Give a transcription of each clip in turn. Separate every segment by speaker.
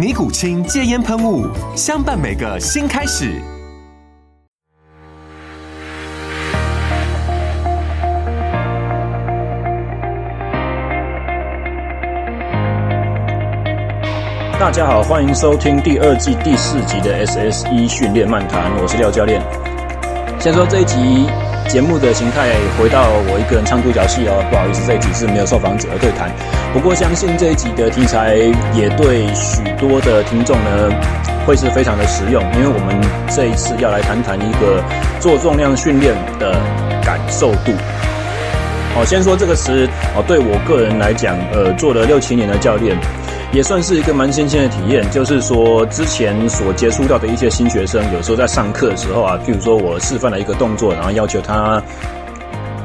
Speaker 1: 尼古清戒烟喷雾，相伴每个新开始。
Speaker 2: 大家好，欢迎收听第二季第四集的 SSE 训练漫谈，我是廖教练。先说这一集。节目的形态回到我一个人唱独角戏哦，不好意思，这一集是没有受访者的对谈。不过相信这一集的题材也对许多的听众呢会是非常的实用，因为我们这一次要来谈谈一个做重量训练的感受度。好，先说这个词哦，对我个人来讲，呃，做了六七年的教练。也算是一个蛮新鲜的体验，就是说之前所接触到的一些新学生，有时候在上课的时候啊，譬如说我示范了一个动作，然后要求他，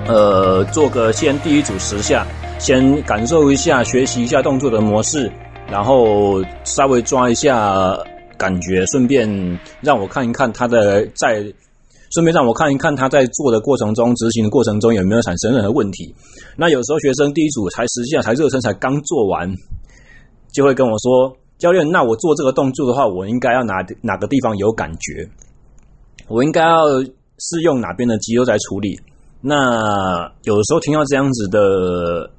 Speaker 2: 呃，做个先第一组十下，先感受一下，学习一下动作的模式，然后稍微抓一下感觉，顺便让我看一看他的在，顺便让我看一看他在做的过程中，执行的过程中有没有产生任何问题。那有时候学生第一组才十下，才热身，才刚做完。就会跟我说：“教练，那我做这个动作的话，我应该要哪哪个地方有感觉？我应该要是用哪边的肌肉在处理？那有的时候听到这样子的，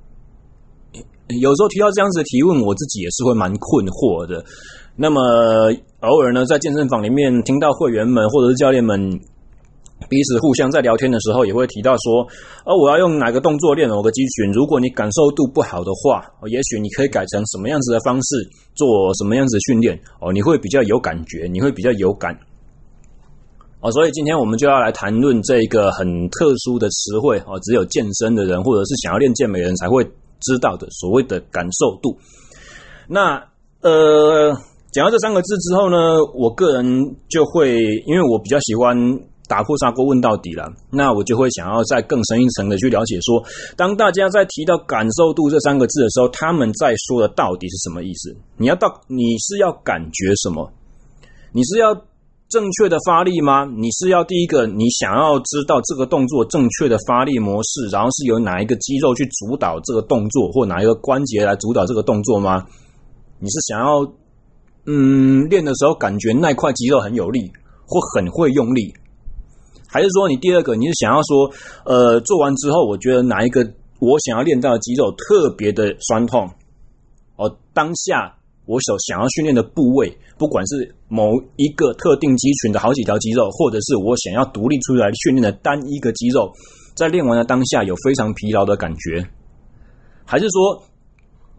Speaker 2: 有时候提到这样子的提问，我自己也是会蛮困惑的。那么偶尔呢，在健身房里面听到会员们或者是教练们。”彼此互相在聊天的时候，也会提到说：“哦，我要用哪个动作练某个肌群？如果你感受度不好的话，哦，也许你可以改成什么样子的方式做什么样子的训练哦，你会比较有感觉，你会比较有感哦。所以今天我们就要来谈论这一个很特殊的词汇哦，只有健身的人或者是想要练健美人才会知道的所谓的感受度。那呃，讲到这三个字之后呢，我个人就会因为我比较喜欢。打破砂锅问到底了，那我就会想要再更深一层的去了解说，当大家在提到感受度这三个字的时候，他们在说的到底是什么意思？你要到你是要感觉什么？你是要正确的发力吗？你是要第一个你想要知道这个动作正确的发力模式，然后是由哪一个肌肉去主导这个动作，或哪一个关节来主导这个动作吗？你是想要嗯练的时候感觉那块肌肉很有力，或很会用力？还是说，你第二个，你是想要说，呃，做完之后，我觉得哪一个我想要练到的肌肉特别的酸痛？哦，当下我所想要训练的部位，不管是某一个特定肌群的好几条肌肉，或者是我想要独立出来训练的单一个肌肉，在练完的当下有非常疲劳的感觉，还是说，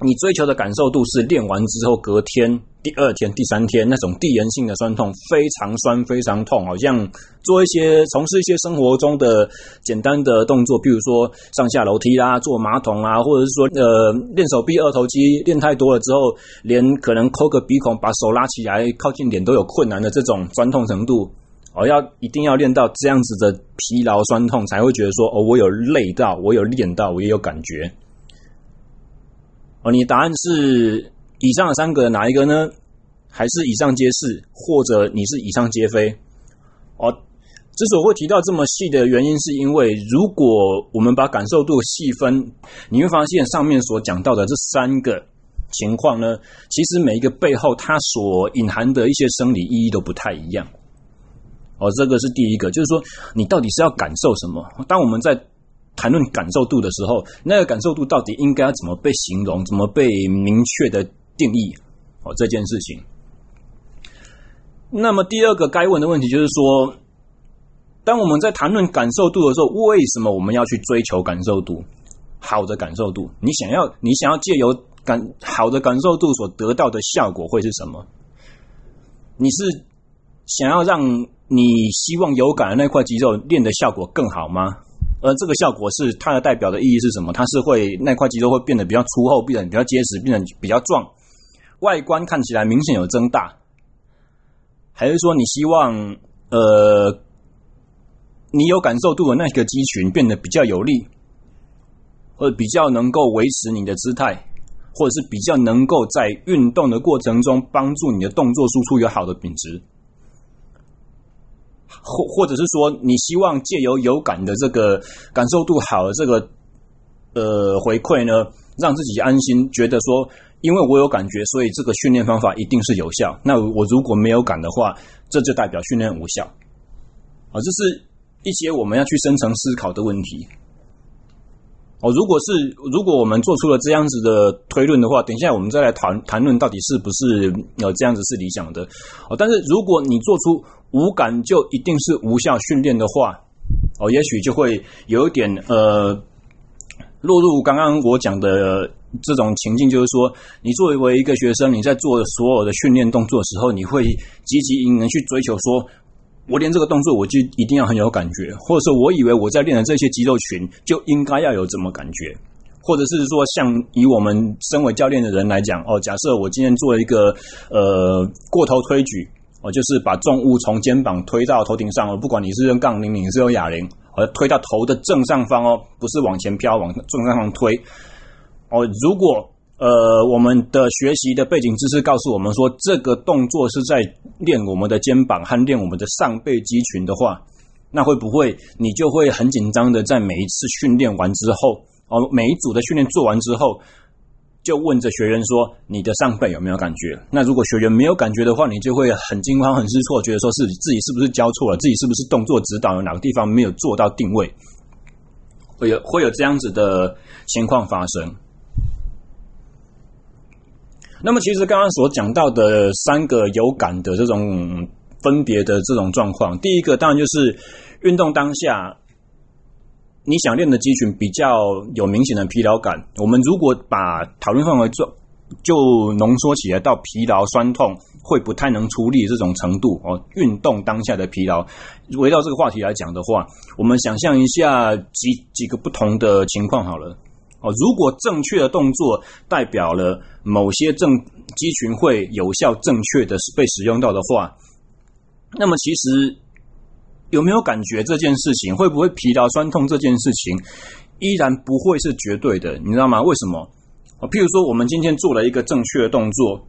Speaker 2: 你追求的感受度是练完之后隔天？第二天、第三天那种递延性的酸痛，非常酸、非常痛，好像做一些、从事一些生活中的简单的动作，比如说上下楼梯啦、坐马桶啊，或者是说呃练手臂二头肌练太多了之后，连可能抠个鼻孔、把手拉起来靠近脸都有困难的这种酸痛程度，哦，要一定要练到这样子的疲劳酸痛，才会觉得说哦，我有累到，我有练到，我也有感觉。哦，你答案是？以上三个哪一个呢？还是以上皆是，或者你是以上皆非？哦，之所以会提到这么细的原因，是因为如果我们把感受度细分，你会发现上面所讲到的这三个情况呢，其实每一个背后它所隐含的一些生理意义都不太一样。哦，这个是第一个，就是说你到底是要感受什么？当我们在谈论感受度的时候，那个感受度到底应该要怎么被形容，怎么被明确的？定义哦，这件事情。那么第二个该问的问题就是说，当我们在谈论感受度的时候，为什么我们要去追求感受度？好的感受度，你想要，你想要借由感好的感受度所得到的效果会是什么？你是想要让你希望有感的那块肌肉练的效果更好吗？而这个效果是它的代表的意义是什么？它是会那块肌肉会变得比较粗厚，变得比较结实，变得比较壮，外观看起来明显有增大，还是说你希望呃，你有感受度的那个肌群变得比较有力？或者比较能够维持你的姿态，或者是比较能够在运动的过程中帮助你的动作输出有好的品质，或或者是说，你希望借由有感的这个感受度好的这个呃回馈呢，让自己安心，觉得说，因为我有感觉，所以这个训练方法一定是有效。那我如果没有感的话，这就代表训练无效。啊，这是一些我们要去深层思考的问题。哦，如果是如果我们做出了这样子的推论的话，等一下我们再来谈谈论到底是不是呃这样子是理想的。哦，但是如果你做出无感就一定是无效训练的话，哦，也许就会有一点呃落入刚刚我讲的这种情境，就是说，你作为一个学生，你在做所有的训练动作的时候，你会积极引人去追求说。我练这个动作，我就一定要很有感觉，或者说我以为我在练的这些肌肉群就应该要有这么感觉，或者是说，像以我们身为教练的人来讲，哦，假设我今天做了一个呃过头推举，哦，就是把重物从肩膀推到头顶上，哦，不管你是用杠铃，你是用哑铃，而推到头的正上方哦，不是往前飘，往正上方推，哦，如果。呃，我们的学习的背景知识告诉我们说，这个动作是在练我们的肩膀和练我们的上背肌群的话，那会不会你就会很紧张的在每一次训练完之后，哦，每一组的训练做完之后，就问着学员说，你的上背有没有感觉？那如果学员没有感觉的话，你就会很惊慌、很失措，觉得说是自己是不是教错了，自己是不是动作指导有哪个地方没有做到定位，会有会有这样子的情况发生。那么，其实刚刚所讲到的三个有感的这种分别的这种状况，第一个当然就是运动当下你想练的肌群比较有明显的疲劳感。我们如果把讨论范围做就浓缩起来到疲劳、酸痛会不太能出力这种程度哦，运动当下的疲劳，围绕这个话题来讲的话，我们想象一下几几个不同的情况好了。哦，如果正确的动作代表了某些正肌群会有效、正确的被使用到的话，那么其实有没有感觉这件事情，会不会疲劳、酸痛这件事情，依然不会是绝对的，你知道吗？为什么？哦，譬如说，我们今天做了一个正确的动作，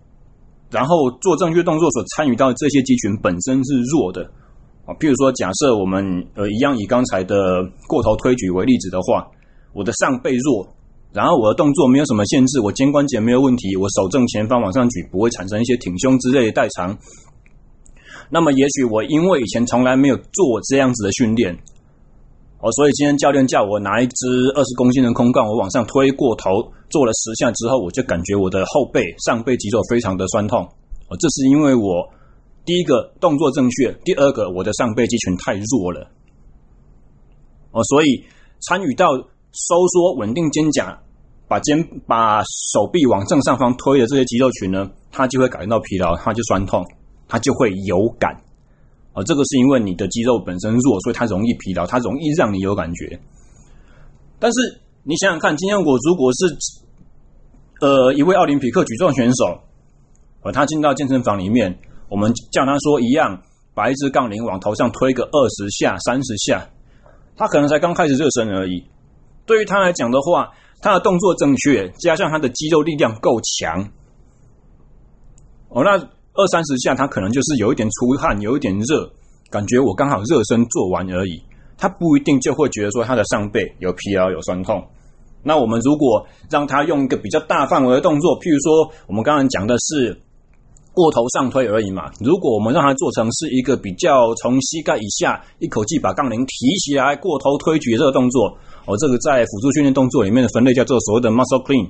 Speaker 2: 然后做正确动作所参与到这些肌群本身是弱的。啊，譬如说，假设我们呃一样以刚才的过头推举为例子的话，我的上背弱。然后我的动作没有什么限制，我肩关节没有问题，我手正前方往上举，不会产生一些挺胸之类的代偿。那么也许我因为以前从来没有做这样子的训练，哦，所以今天教练叫我拿一支二十公斤的空杠，我往上推过头，做了十下之后，我就感觉我的后背、上背肌肉非常的酸痛。哦，这是因为我第一个动作正确，第二个我的上背肌群太弱了。哦，所以参与到。收缩稳定肩胛，把肩把手臂往正上方推的这些肌肉群呢，它就会感觉到疲劳，它就酸痛，它就会有感。啊，这个是因为你的肌肉本身弱，所以它容易疲劳，它容易让你有感觉。但是你想想看，今天我如果是呃一位奥林匹克举重选手，呃，他进到健身房里面，我们叫他说一样，把一支杠铃往头上推个二十下、三十下，他可能才刚开始热身而已。对于他来讲的话，他的动作正确，加上他的肌肉力量够强，哦，那二三十下他可能就是有一点出汗，有一点热，感觉我刚好热身做完而已。他不一定就会觉得说他的上背有疲劳、有酸痛。那我们如果让他用一个比较大范围的动作，譬如说我们刚刚讲的是过头上推而已嘛。如果我们让他做成是一个比较从膝盖以下一口气把杠铃提起来过头推举这个动作。哦，这个在辅助训练动作里面的分类叫做所谓的 muscle clean，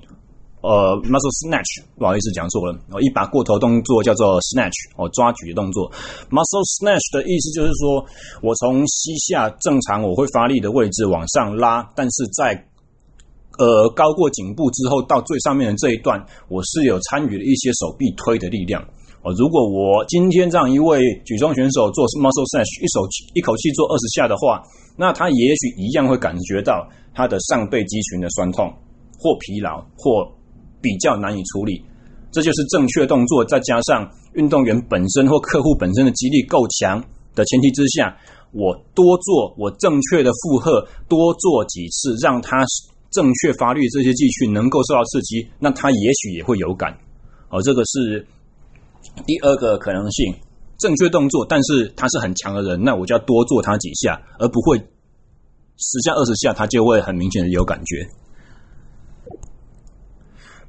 Speaker 2: 呃，muscle snatch，不好意思讲错了，哦，一把过头动作叫做 snatch，哦，抓举的动作。muscle snatch 的意思就是说，我从膝下正常我会发力的位置往上拉，但是在呃高过颈部之后到最上面的这一段，我是有参与了一些手臂推的力量。哦，如果我今天让一位举重选手做 muscle snatch，一手一口气做二十下的话，那他也许一样会感觉到他的上背肌群的酸痛或疲劳或。比较难以处理，这就是正确动作，再加上运动员本身或客户本身的肌力够强的前提之下，我多做我正确的负荷，多做几次，让他正确发力这些肌群能够受到刺激，那他也许也会有感。哦，这个是第二个可能性，正确动作，但是他是很强的人，那我就要多做他几下，而不会十下二十下他就会很明显的有感觉。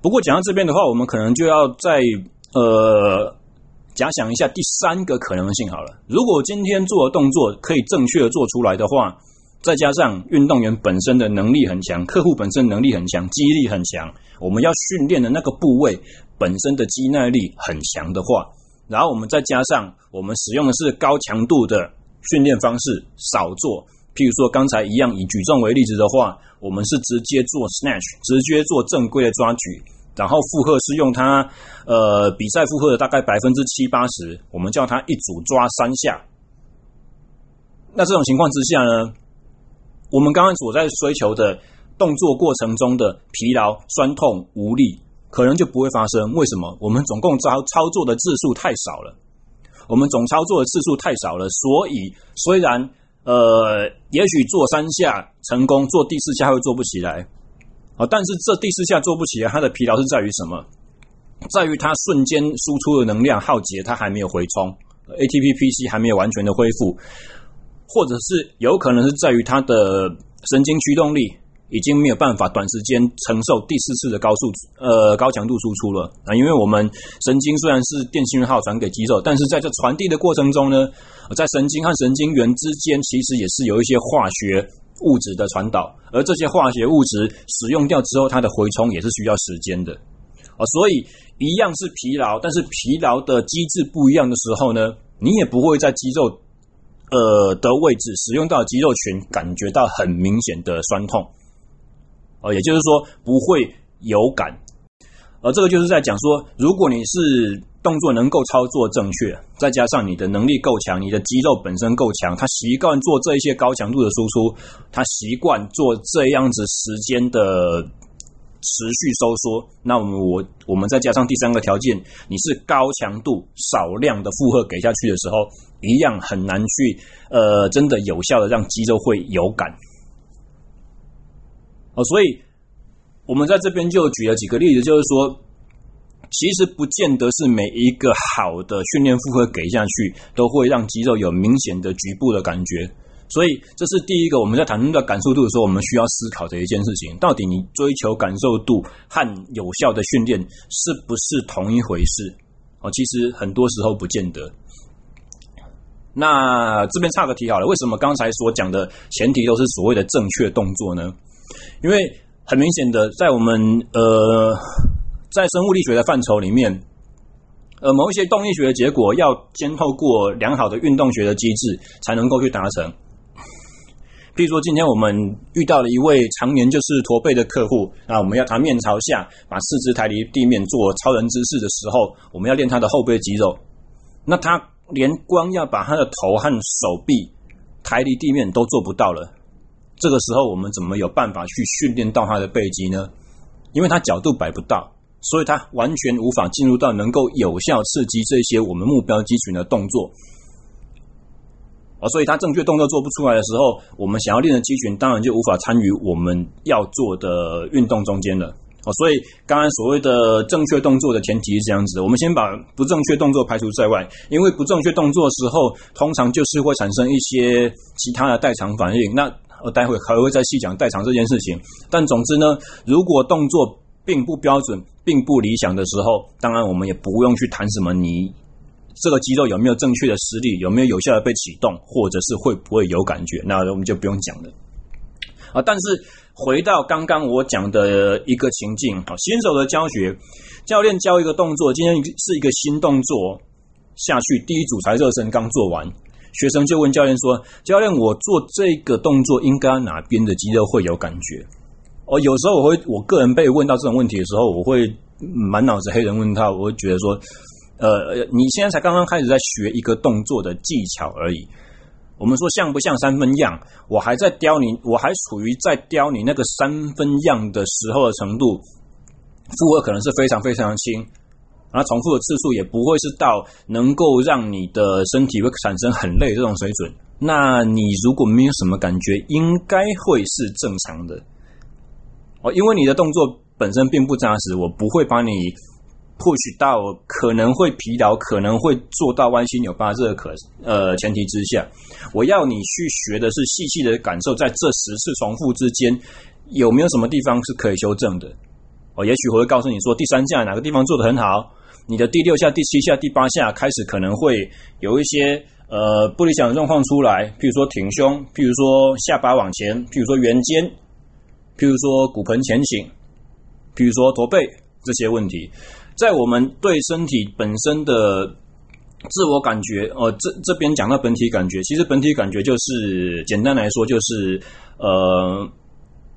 Speaker 2: 不过讲到这边的话，我们可能就要再呃假想一下第三个可能性好了。如果今天做的动作可以正确的做出来的话，再加上运动员本身的能力很强，客户本身能力很强，肌力很强，我们要训练的那个部位本身的肌耐力很强的话，然后我们再加上我们使用的是高强度的训练方式，少做，譬如说刚才一样以举重为例子的话。我们是直接做 snatch，直接做正规的抓举，然后负荷是用它，呃，比赛负荷的大概百分之七八十，我们叫它一组抓三下。那这种情况之下呢，我们刚刚所在追求的动作过程中的疲劳、酸痛、无力，可能就不会发生。为什么？我们总共操操作的次数太少了，我们总操作的次数太少了，所以虽然。呃，也许做三下成功，做第四下会做不起来啊。但是这第四下做不起来，它的疲劳是在于什么？在于它瞬间输出的能量耗竭，它还没有回充，ATP PC 还没有完全的恢复，或者是有可能是在于它的神经驱动力。已经没有办法短时间承受第四次的高速呃高强度输出了啊，因为我们神经虽然是电信号传给肌肉，但是在这传递的过程中呢，在神经和神经元之间其实也是有一些化学物质的传导，而这些化学物质使用掉之后，它的回充也是需要时间的啊，所以一样是疲劳，但是疲劳的机制不一样的时候呢，你也不会在肌肉呃的位置使用到肌肉群感觉到很明显的酸痛。哦，也就是说不会有感，而这个就是在讲说，如果你是动作能够操作正确，再加上你的能力够强，你的肌肉本身够强，他习惯做这一些高强度的输出，他习惯做这样子时间的持续收缩，那我们我我们再加上第三个条件，你是高强度少量的负荷给下去的时候，一样很难去呃真的有效的让肌肉会有感。哦所以，我们在这边就举了几个例子，就是说，其实不见得是每一个好的训练负荷给下去，都会让肌肉有明显的局部的感觉。所以，这是第一个我们在谈论到感受度的时候，我们需要思考的一件事情：到底你追求感受度和有效的训练是不是同一回事？哦，其实很多时候不见得。那这边差个题好了，为什么刚才所讲的前提都是所谓的正确动作呢？因为很明显的，在我们呃，在生物力学的范畴里面，呃，某一些动力学的结果要先透过良好的运动学的机制才能够去达成。譬如说，今天我们遇到了一位常年就是驼背的客户，那我们要他面朝下，把四肢抬离地面做超人姿势的时候，我们要练他的后背肌肉。那他连光要把他的头和手臂抬离地面都做不到了。这个时候，我们怎么有办法去训练到他的背肌呢？因为他角度摆不到，所以他完全无法进入到能够有效刺激这些我们目标肌群的动作。哦，所以他正确动作做不出来的时候，我们想要练的肌群当然就无法参与我们要做的运动中间了。哦，所以刚刚所谓的正确动作的前提是这样子，我们先把不正确动作排除在外，因为不正确动作的时候，通常就是会产生一些其他的代偿反应。那我待会还会再细讲代偿这件事情，但总之呢，如果动作并不标准、并不理想的时候，当然我们也不用去谈什么你这个肌肉有没有正确的施力，有没有有效的被启动，或者是会不会有感觉，那我们就不用讲了。啊。但是回到刚刚我讲的一个情境啊，新手的教学，教练教一个动作，今天是一个新动作下去，第一组才热身刚做完，学生就问教练说：“教练，我做这个动作应该哪边的肌肉会有感觉？”哦，有时候我会，我个人被问到这种问题的时候，我会满脑子黑人问号，我会觉得说。呃，你现在才刚刚开始在学一个动作的技巧而已。我们说像不像三分样？我还在雕你，我还处于在雕你那个三分样的时候的程度，负荷可能是非常非常轻，然后重复的次数也不会是到能够让你的身体会产生很累这种水准。那你如果没有什么感觉，应该会是正常的。哦，因为你的动作本身并不扎实，我不会把你。push 到可能会疲劳，可能会做到弯七扭八这个可呃前提之下，我要你去学的是细细的感受，在这十次重复之间有没有什么地方是可以修正的？哦，也许我会告诉你说，第三下哪个地方做得很好，你的第六下、第七下、第八下开始可能会有一些呃不理想的状况出来，譬如说挺胸，譬如说下巴往前，譬如说圆肩，譬如说骨盆前倾，譬如说驼背这些问题。在我们对身体本身的自我感觉，呃，这这边讲到本体感觉，其实本体感觉就是简单来说，就是呃，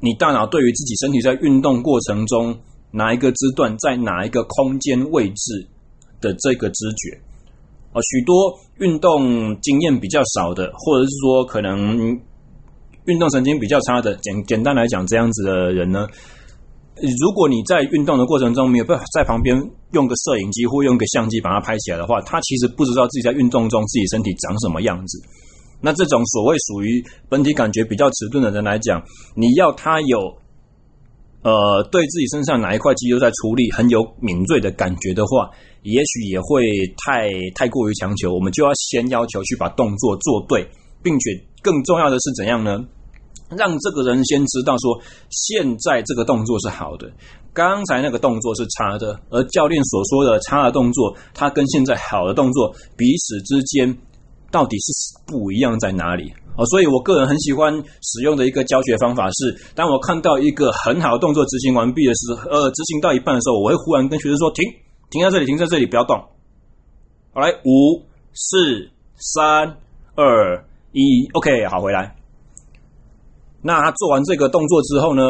Speaker 2: 你大脑对于自己身体在运动过程中哪一个肢段在哪一个空间位置的这个知觉。呃，许多运动经验比较少的，或者是说可能运动神经比较差的，简简单来讲，这样子的人呢。如果你在运动的过程中没有办法在旁边用个摄影机或用个相机把它拍起来的话，他其实不知道自己在运动中自己身体长什么样子。那这种所谓属于本体感觉比较迟钝的人来讲，你要他有呃对自己身上哪一块肌肉在出力很有敏锐的感觉的话，也许也会太太过于强求。我们就要先要求去把动作做对，并且更重要的是怎样呢？让这个人先知道说，现在这个动作是好的，刚才那个动作是差的，而教练所说的差的动作，它跟现在好的动作彼此之间到底是不一样在哪里？哦，所以我个人很喜欢使用的一个教学方法是，当我看到一个很好的动作执行完毕的时候，呃，执行到一半的时候，我会忽然跟学生说：“停，停在这里，停在这里，不要动。”好，来，五、四、三、二、一，OK，好，回来。那他做完这个动作之后呢，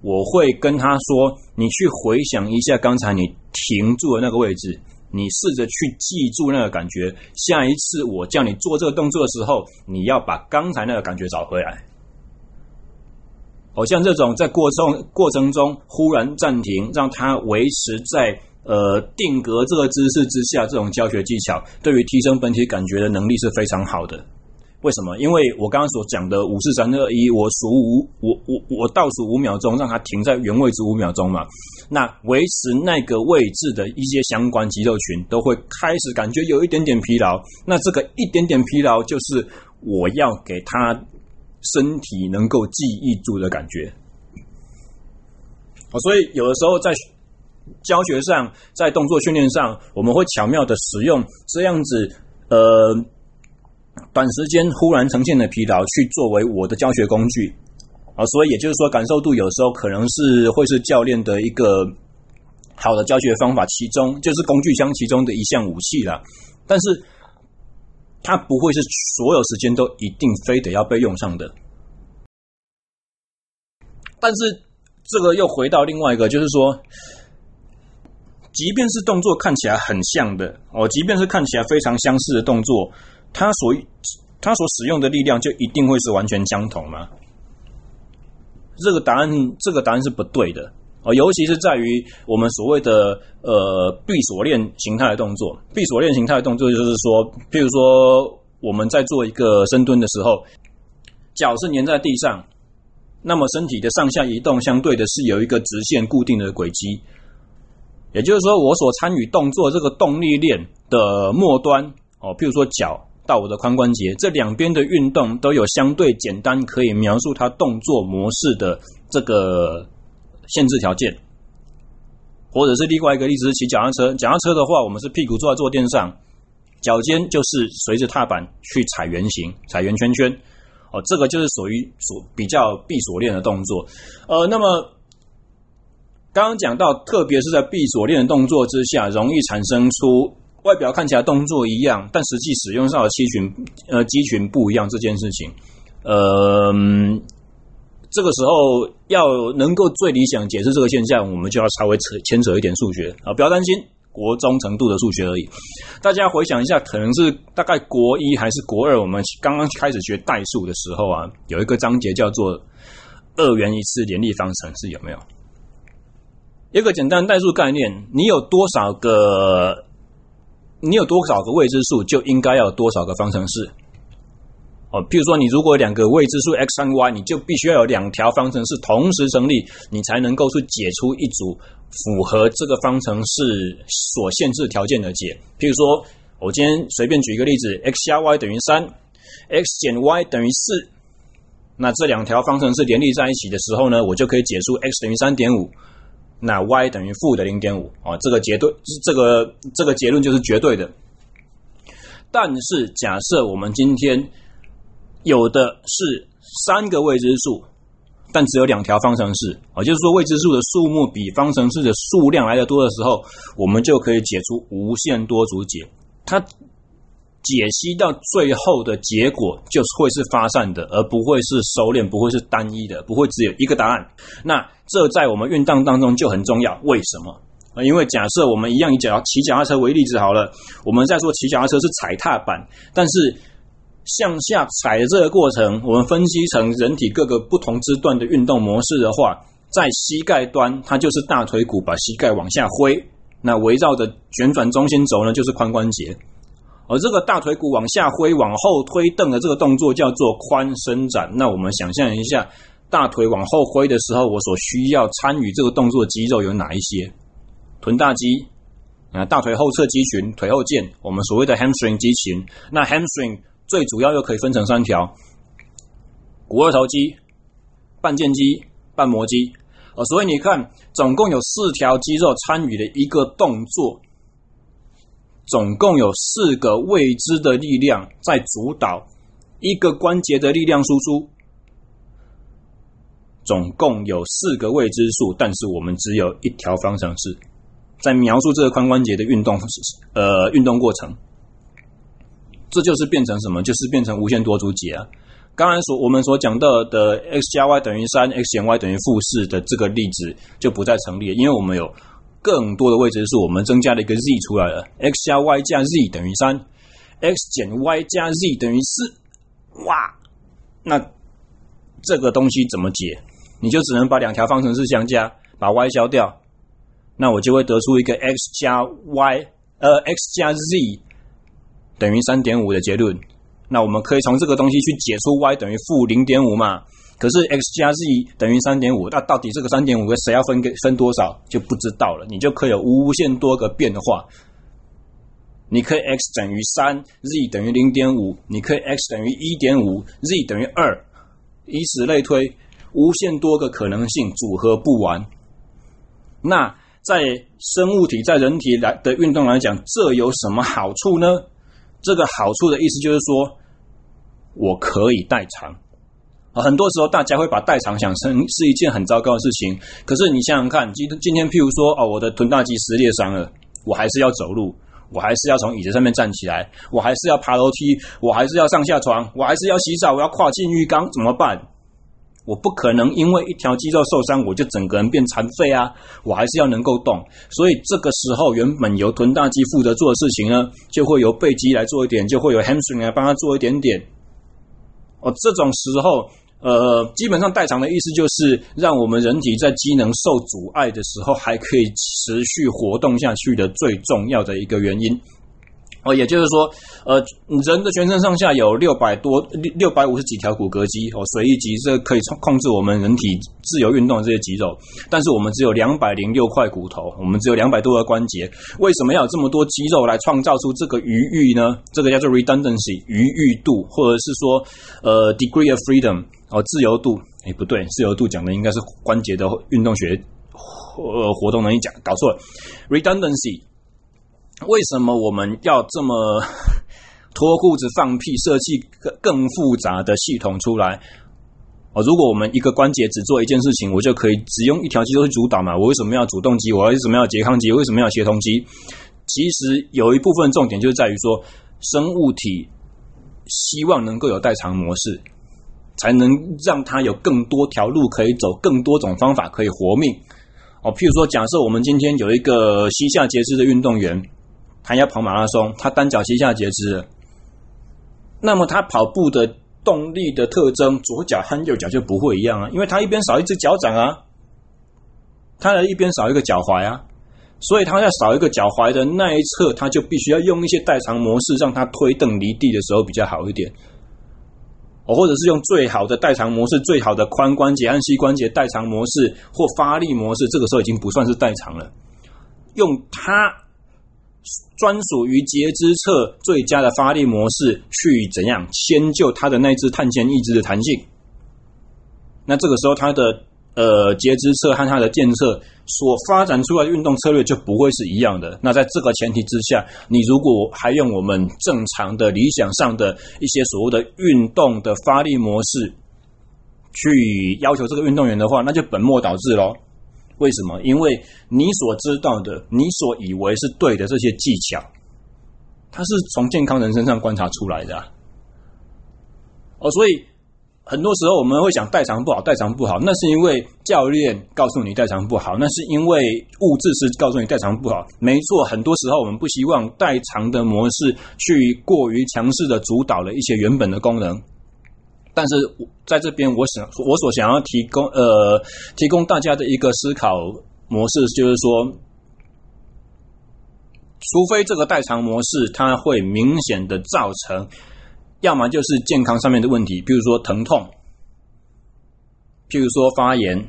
Speaker 2: 我会跟他说：“你去回想一下刚才你停住的那个位置，你试着去记住那个感觉。下一次我叫你做这个动作的时候，你要把刚才那个感觉找回来。好像这种在过程过程中忽然暂停，让它维持在呃定格这个姿势之下，这种教学技巧对于提升本体感觉的能力是非常好的。”为什么？因为我刚刚所讲的五四三二一，我数五，我我我倒数五秒钟，让它停在原位置五秒钟嘛。那维持那个位置的一些相关肌肉群都会开始感觉有一点点疲劳。那这个一点点疲劳，就是我要给他身体能够记忆住的感觉。所以有的时候在教学上，在动作训练上，我们会巧妙的使用这样子，呃。短时间忽然呈现的疲劳，去作为我的教学工具啊，所以也就是说，感受度有时候可能是会是教练的一个好的教学方法，其中就是工具箱其中的一项武器了。但是，它不会是所有时间都一定非得要被用上的。但是，这个又回到另外一个，就是说，即便是动作看起来很像的哦，即便是看起来非常相似的动作。它所它所使用的力量就一定会是完全相同吗？这个答案，这个答案是不对的哦。尤其是在于我们所谓的呃闭锁链形态的动作，闭锁链形态的动作就是说，譬如说我们在做一个深蹲的时候，脚是粘在地上，那么身体的上下移动相对的是有一个直线固定的轨迹，也就是说，我所参与动作这个动力链的末端哦，譬如说脚。到我的髋关节，这两边的运动都有相对简单可以描述它动作模式的这个限制条件，或者是另外一个例子骑脚踏车。脚踏车的话，我们是屁股坐在坐垫上，脚尖就是随着踏板去踩圆形、踩圆圈圈。哦，这个就是属于所比较闭锁链的动作。呃，那么刚刚讲到，特别是在闭锁链的动作之下，容易产生出外表看起来动作一样，但实际使用上的肌群呃肌群不一样这件事情。呃，这个时候要能够最理想解释这个现象，我们就要稍微扯牵扯一点数学啊，不要担心。国中程度的数学而已，大家回想一下，可能是大概国一还是国二，我们刚刚开始学代数的时候啊，有一个章节叫做二元一次联立方程式，有没有？一个简单代数概念，你有多少个，你有多少个未知数，就应该要有多少个方程式。哦，譬如说，你如果两个未知数 x 和 y，你就必须要有两条方程式同时成立，你才能够去解出一组符合这个方程式所限制条件的解。譬如说，我今天随便举一个例子，x 加 y 等于三，x 减 y 等于四，那这两条方程式联立在一起的时候呢，我就可以解出 x 等于三点五，那 y 等于负的零点五。啊，这个结对，这个这个结论就是绝对的。但是假设我们今天有的是三个未知数，但只有两条方程式啊，就是说未知数的数目比方程式的数量来的多的时候，我们就可以解出无限多组解。它解析到最后的结果就会是发散的，而不会是收敛，不会是单一的，不会只有一个答案。那这在我们运动当中就很重要。为什么啊？因为假设我们一样以脚骑脚踏车为例子好了，我们在说骑脚踏车是踩踏板，但是。向下踩的这个过程，我们分析成人体各个不同肢段的运动模式的话，在膝盖端，它就是大腿骨把膝盖往下挥，那围绕着旋转中心轴呢，就是髋关节。而这个大腿骨往下挥、往后推蹬的这个动作叫做髋伸展。那我们想象一下，大腿往后挥的时候，我所需要参与这个动作的肌肉有哪一些？臀大肌啊，大腿后侧肌群、腿后腱，我们所谓的 hamstring 肌群。那 hamstring 最主要又可以分成三条：股二头肌、半腱肌、半膜肌。哦，所以你看，总共有四条肌肉参与的一个动作，总共有四个未知的力量在主导一个关节的力量输出。总共有四个未知数，但是我们只有一条方程式在描述这个髋关节的运动，呃，运动过程。这就是变成什么？就是变成无限多组解啊！刚才所我们所讲到的 x 加 y 等于三，x 减 y 等于负四的这个例子就不再成立了，因为我们有更多的未知数，我们增加了一个 z 出来了，x 加 y 加 z 等于三，x 减 y 加 z 等于四。哇！那这个东西怎么解？你就只能把两条方程式相加，把 y 消掉，那我就会得出一个 x 加 y，呃，x 加 z。等于三点五的结论，那我们可以从这个东西去解出 y 等于负零点五嘛？可是 x 加 z 等于三点五，那到底这个三点五谁要分给分多少就不知道了。你就可以有无限多个变化，你可以 x 等于三，z 等于零点五，你可以 x 等于一点五，z 等于二，以此类推，无限多个可能性组合不完。那在生物体在人体来的运动来讲，这有什么好处呢？这个好处的意思就是说，我可以代偿啊。很多时候大家会把代偿想成是一件很糟糕的事情。可是你想想看，今今天譬如说哦，我的臀大肌撕裂伤了，我还是要走路，我还是要从椅子上面站起来，我还是要爬楼梯，我还是要上下床，我还是要洗澡，我要跨进浴缸，怎么办？我不可能因为一条肌肉受伤，我就整个人变残废啊！我还是要能够动，所以这个时候原本由臀大肌负责做的事情呢，就会由背肌来做一点，就会有 hamstring 来帮他做一点点。哦，这种时候，呃，基本上代偿的意思就是让我们人体在机能受阻碍的时候，还可以持续活动下去的最重要的一个原因。哦，也就是说，呃，人的全身上下有六百多六六百五十几条骨骼肌哦，随意肌这可以控制我们人体自由运动的这些肌肉，但是我们只有两百零六块骨头，我们只有两百多个关节，为什么要有这么多肌肉来创造出这个余裕呢？这个叫做 redundancy 余裕度，或者是说呃 degree of freedom 哦，自由度，诶，不对，自由度讲的应该是关节的运动学呃活动能力讲，搞错了，redundancy。为什么我们要这么 脱裤子放屁，设计更更复杂的系统出来。哦，如果我们一个关节只做一件事情，我就可以只用一条肌肉去主导嘛？我为什么要主动肌？我为什么要拮抗肌？为什么要协同肌？其实有一部分重点就是在于说，生物体希望能够有代偿模式，才能让它有更多条路可以走，更多种方法可以活命。哦，譬如说，假设我们今天有一个膝下截肢的运动员，他要跑马拉松，他单脚膝下截肢，那么他跑步的。动力的特征，左脚和右脚就不会一样啊，因为他一边少一只脚掌啊，他的一边少一个脚踝啊，所以他要少一个脚踝的那一侧，他就必须要用一些代偿模式，让他推蹬离地的时候比较好一点，哦，或者是用最好的代偿模式，最好的髋关节和膝关节代偿模式或发力模式，这个时候已经不算是代偿了，用它。专属于截肢侧最佳的发力模式，去怎样迁就它的那只碳纤义肢的弹性？那这个时候，它的呃截肢侧和它的健侧所发展出来的运动策略就不会是一样的。那在这个前提之下，你如果还用我们正常的理想上的一些所谓的运动的发力模式去要求这个运动员的话，那就本末倒置喽。为什么？因为你所知道的，你所以为是对的这些技巧，它是从健康人身上观察出来的啊。哦，所以很多时候我们会想代偿不好，代偿不好，那是因为教练告诉你代偿不好，那是因为物质是告诉你代偿不好。没错，很多时候我们不希望代偿的模式去过于强势的主导了一些原本的功能。但是在这边，我想我所想要提供呃提供大家的一个思考模式，就是说，除非这个代偿模式它会明显的造成，要么就是健康上面的问题，比如说疼痛，譬如说发炎，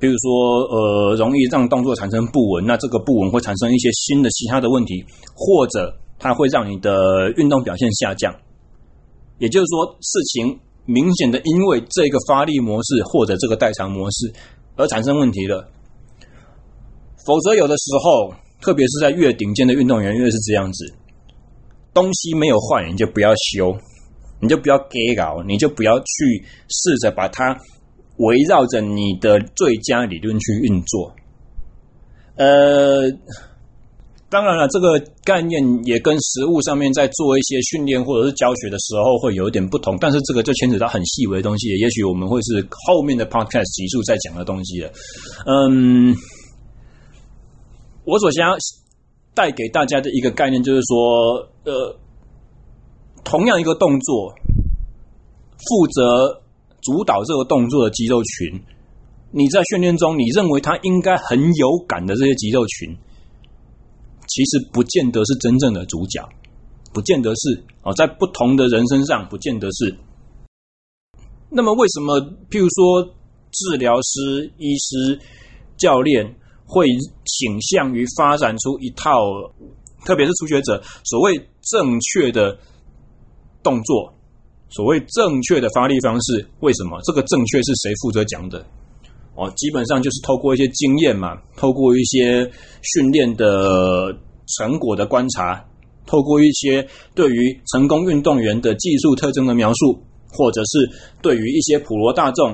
Speaker 2: 比如说呃容易让动作产生不稳，那这个不稳会产生一些新的其他的问题，或者它会让你的运动表现下降。也就是说，事情明显的因为这个发力模式或者这个代偿模式而产生问题了。否则，有的时候，特别是在越顶尖的运动员，越是这样子，东西没有坏，你就不要修，你就不要给搞，你就不要去试着把它围绕着你的最佳理论去运作。呃。当然了，这个概念也跟实物上面在做一些训练或者是教学的时候会有一点不同，但是这个就牵扯到很细微的东西，也许我们会是后面的 podcast 集数在讲的东西了。嗯，我所想要带给大家的一个概念就是说，呃，同样一个动作，负责主导这个动作的肌肉群，你在训练中你认为他应该很有感的这些肌肉群。其实不见得是真正的主角，不见得是哦，在不同的人身上不见得是。那么为什么，譬如说治疗师、医师、教练会倾向于发展出一套，特别是初学者所谓正确的动作，所谓正确的发力方式？为什么？这个正确是谁负责讲的？哦，基本上就是透过一些经验嘛，透过一些训练的成果的观察，透过一些对于成功运动员的技术特征的描述，或者是对于一些普罗大众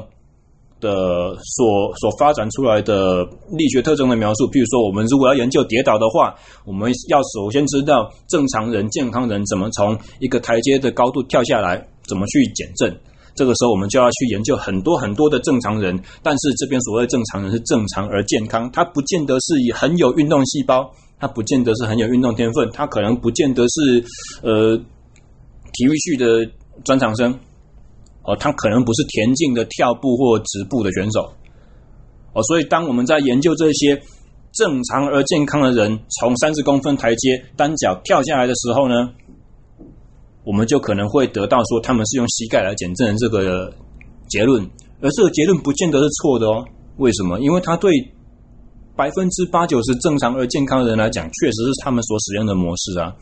Speaker 2: 的所所发展出来的力学特征的描述。比如说，我们如果要研究跌倒的话，我们要首先知道正常人、健康人怎么从一个台阶的高度跳下来，怎么去减震。这个时候，我们就要去研究很多很多的正常人，但是这边所谓的正常人是正常而健康，他不见得是以很有运动细胞，他不见得是很有运动天分，他可能不见得是呃体育系的专长生，哦，他可能不是田径的跳步或直步的选手，哦，所以当我们在研究这些正常而健康的人从三十公分台阶单脚跳下来的时候呢，我们就可能会得到说他们是用膝盖来减震的这个结论，而这个结论不见得是错的哦。为什么？因为他对百分之八九十正常而健康的人来讲，确实是他们所使用的模式啊。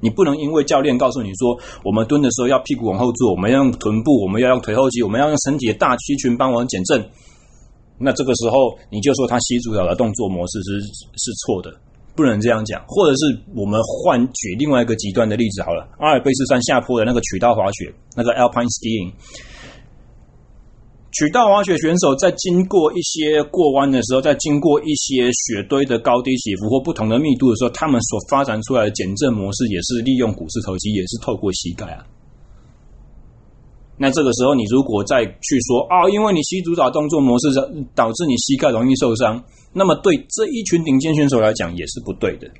Speaker 2: 你不能因为教练告诉你说，我们蹲的时候要屁股往后坐，我们要用臀部，我们要用腿后肌，我们要用身体的大肌群帮我们减震，那这个时候你就说他膝主导的动作模式是是错的。不能这样讲，或者是我们换举另外一个极端的例子好了，阿尔卑斯山下坡的那个曲道滑雪，那个 Alpine Skiing。曲道滑雪选手在经过一些过弯的时候，在经过一些雪堆的高低起伏或不同的密度的时候，他们所发展出来的减震模式也是利用股四头肌，也是透过膝盖啊。那这个时候，你如果再去说啊，因为你膝主导动作模式导致你膝盖容易受伤，那么对这一群顶尖选手来讲也是不对的。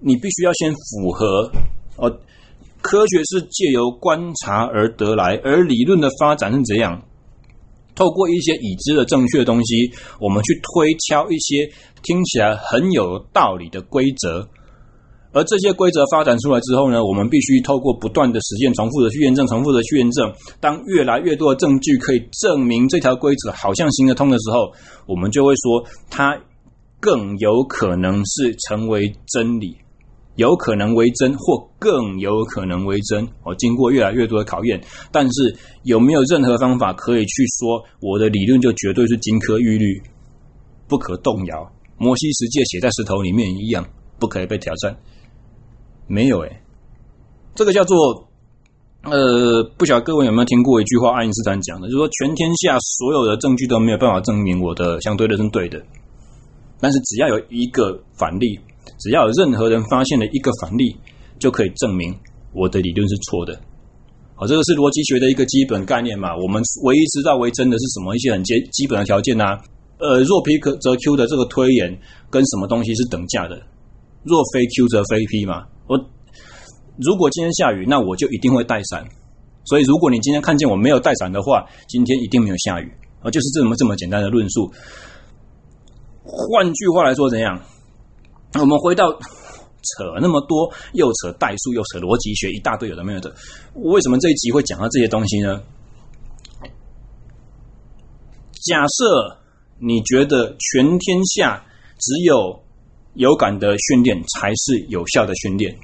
Speaker 2: 你必须要先符合哦。科学是借由观察而得来，而理论的发展是怎样？透过一些已知的正确的东西，我们去推敲一些听起来很有道理的规则。而这些规则发展出来之后呢，我们必须透过不断的实践、重复的去验证、重复的去验证。当越来越多的证据可以证明这条规则好像行得通的时候，我们就会说它更有可能是成为真理。有可能为真，或更有可能为真。哦，经过越来越多的考验，但是有没有任何方法可以去说我的理论就绝对是金科玉律，不可动摇？摩西十诫写在石头里面一样，不可以被挑战。没有诶，这个叫做呃，不晓得各位有没有听过一句话，爱因斯坦讲的，就是说全天下所有的证据都没有办法证明我的相对论是对的，但是只要有一个反例。只要有任何人发现了一个反例，就可以证明我的理论是错的。好，这个是逻辑学的一个基本概念嘛。我们唯一知道为真的是什么？一些很基基本的条件啊。呃，若 P 可则 Q 的这个推演跟什么东西是等价的？若非 Q 则非 P 嘛。我如果今天下雨，那我就一定会带伞。所以，如果你今天看见我没有带伞的话，今天一定没有下雨。啊，就是这么这么简单的论述。换句话来说，怎样？我们回到 扯那么多，又扯代数，又扯逻辑学，一大堆有的没有的。为什么这一集会讲到这些东西呢？假设你觉得全天下只有有感的训练才是有效的训练，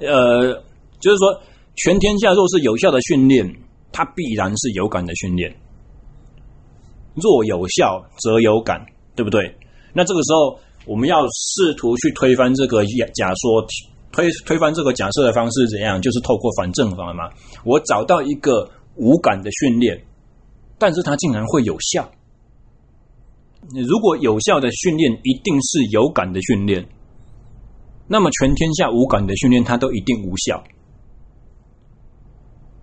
Speaker 2: 呃，就是说，全天下若是有效的训练，它必然是有感的训练。若有效，则有感，对不对？那这个时候。我们要试图去推翻这个假说，推推翻这个假设的方式怎样？就是透过反证法嘛。我找到一个无感的训练，但是它竟然会有效。如果有效的训练一定是有感的训练，那么全天下无感的训练它都一定无效。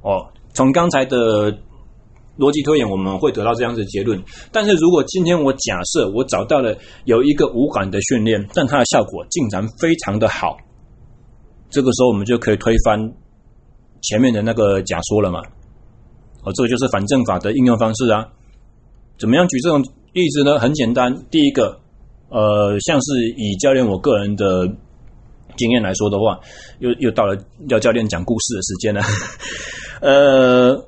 Speaker 2: 哦，从刚才的。逻辑推演，我们会得到这样子的结论。但是如果今天我假设我找到了有一个无感的训练，但它的效果竟然非常的好，这个时候我们就可以推翻前面的那个假说了嘛？哦，这个就是反证法的应用方式啊。怎么样举这种例子呢？很简单，第一个，呃，像是以教练我个人的经验来说的话，又又到了要教练讲故事的时间了，呃。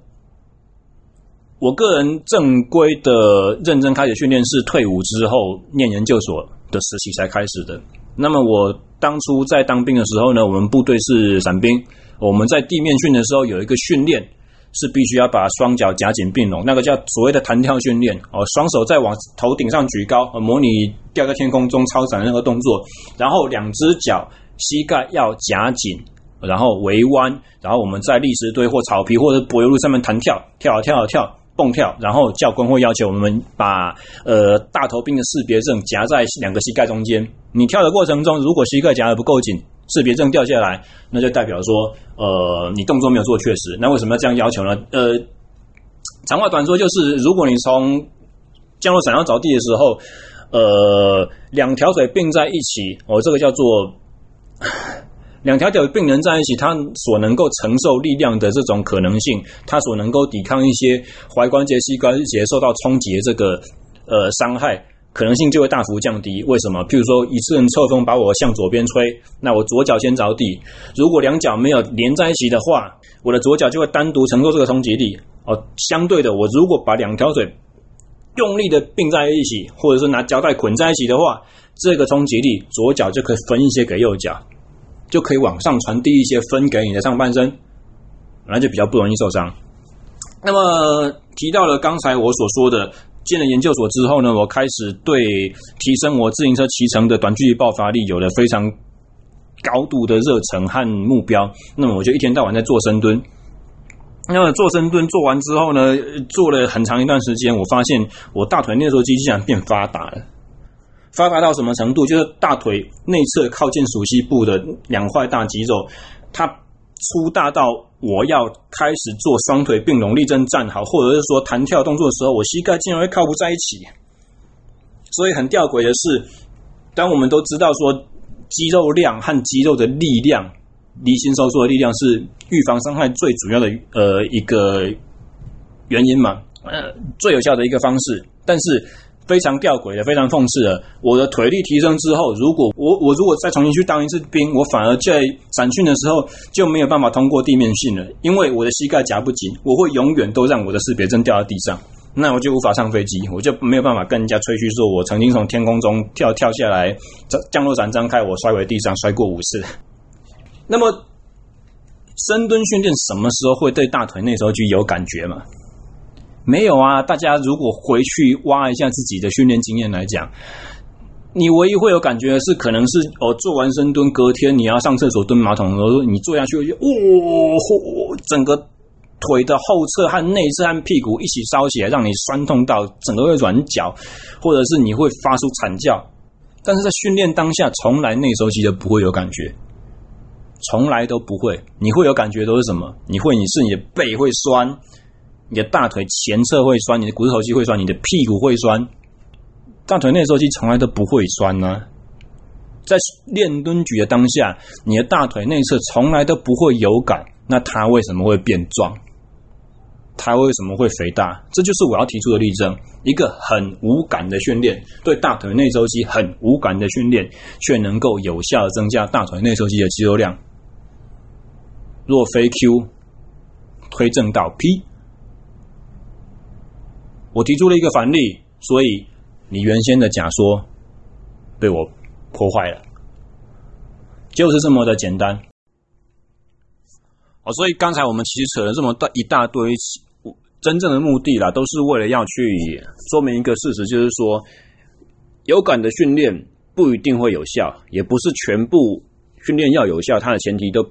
Speaker 2: 我个人正规的认真开始训练是退伍之后念研究所的时期才开始的。那么我当初在当兵的时候呢，我们部队是伞兵，我们在地面训的时候有一个训练是必须要把双脚夹紧并拢，那个叫所谓的弹跳训练哦，双手再往头顶上举高，模拟吊在天空中超伞的那个动作，然后两只脚膝盖要夹紧，然后微弯，然后我们在砾石堆或草皮或者柏油路上面弹跳，跳啊跳啊跳。蹦跳，然后教官会要求我们把呃大头兵的识别证夹在两个膝盖中间。你跳的过程中，如果膝盖夹得不够紧，识别证掉下来，那就代表说呃你动作没有做确实。那为什么要这样要求呢？呃，长话短说就是，如果你从降落伞要着地的时候，呃两条腿并在一起，哦这个叫做。两条脚并能在一起，它所能够承受力量的这种可能性，它所能够抵抗一些踝关节、膝关节受到冲击的这个呃伤害，可能性就会大幅降低。为什么？譬如说，一阵侧风把我向左边吹，那我左脚先着地。如果两脚没有连在一起的话，我的左脚就会单独承受这个冲击力。哦，相对的，我如果把两条腿用力的并在一起，或者是拿胶带捆在一起的话，这个冲击力左脚就可以分一些给右脚。就可以往上传递一些分给你的上半身，那就比较不容易受伤。那么提到了刚才我所说的进了研究所之后呢，我开始对提升我自行车骑乘的短距离爆发力有了非常高度的热忱和目标。那么我就一天到晚在做深蹲。那么做深蹲做完之后呢，做了很长一段时间，我发现我大腿内收肌竟然变发达了。发达到什么程度？就是大腿内侧靠近鼠蹊部的两块大肌肉，它粗大到我要开始做双腿并拢立正站好，或者是说弹跳动作的时候，我膝盖竟然会靠不在一起。所以很吊诡的是，当我们都知道说肌肉量和肌肉的力量，离心收缩的力量是预防伤害最主要的呃一个原因嘛，呃最有效的一个方式，但是。非常吊诡的，非常讽刺的。我的腿力提升之后，如果我我如果再重新去当一次兵，我反而在展训的时候就没有办法通过地面训了，因为我的膝盖夹不紧，我会永远都让我的识别针掉到地上，那我就无法上飞机，我就没有办法跟人家吹嘘说我曾经从天空中跳跳下来，降落伞张开，我摔回地上，摔过五次。那么深蹲训练什么时候会对大腿内收肌有感觉吗？没有啊，大家如果回去挖一下自己的训练经验来讲，你唯一会有感觉的是，可能是哦，做完深蹲，隔天你要上厕所蹲马桶的时候，你坐下去，哦，整个腿的后侧和内侧和屁股一起烧起来，让你酸痛到整个会软脚，或者是你会发出惨叫。但是在训练当下，从来内收肌都不会有感觉，从来都不会。你会有感觉都是什么？你会，你是你的背会酸。你的大腿前侧会酸，你的股四头肌会酸，你的屁股会酸，大腿内收肌从来都不会酸呢、在练蹲举的当下，你的大腿内侧从来都不会有感，那它为什么会变壮？它为什么会肥大？这就是我要提出的例证：一个很无感的训练，对大腿内收肌很无感的训练，却能够有效的增加大腿内收肌的肌肉量。若非 Q，推正到 P。我提出了一个反例，所以你原先的假说被我破坏了，就是这么的简单。哦，所以刚才我们其实扯了这么大一大堆，真正的目的啦，都是为了要去说明一个事实，就是说有感的训练不一定会有效，也不是全部训练要有效，它的前提都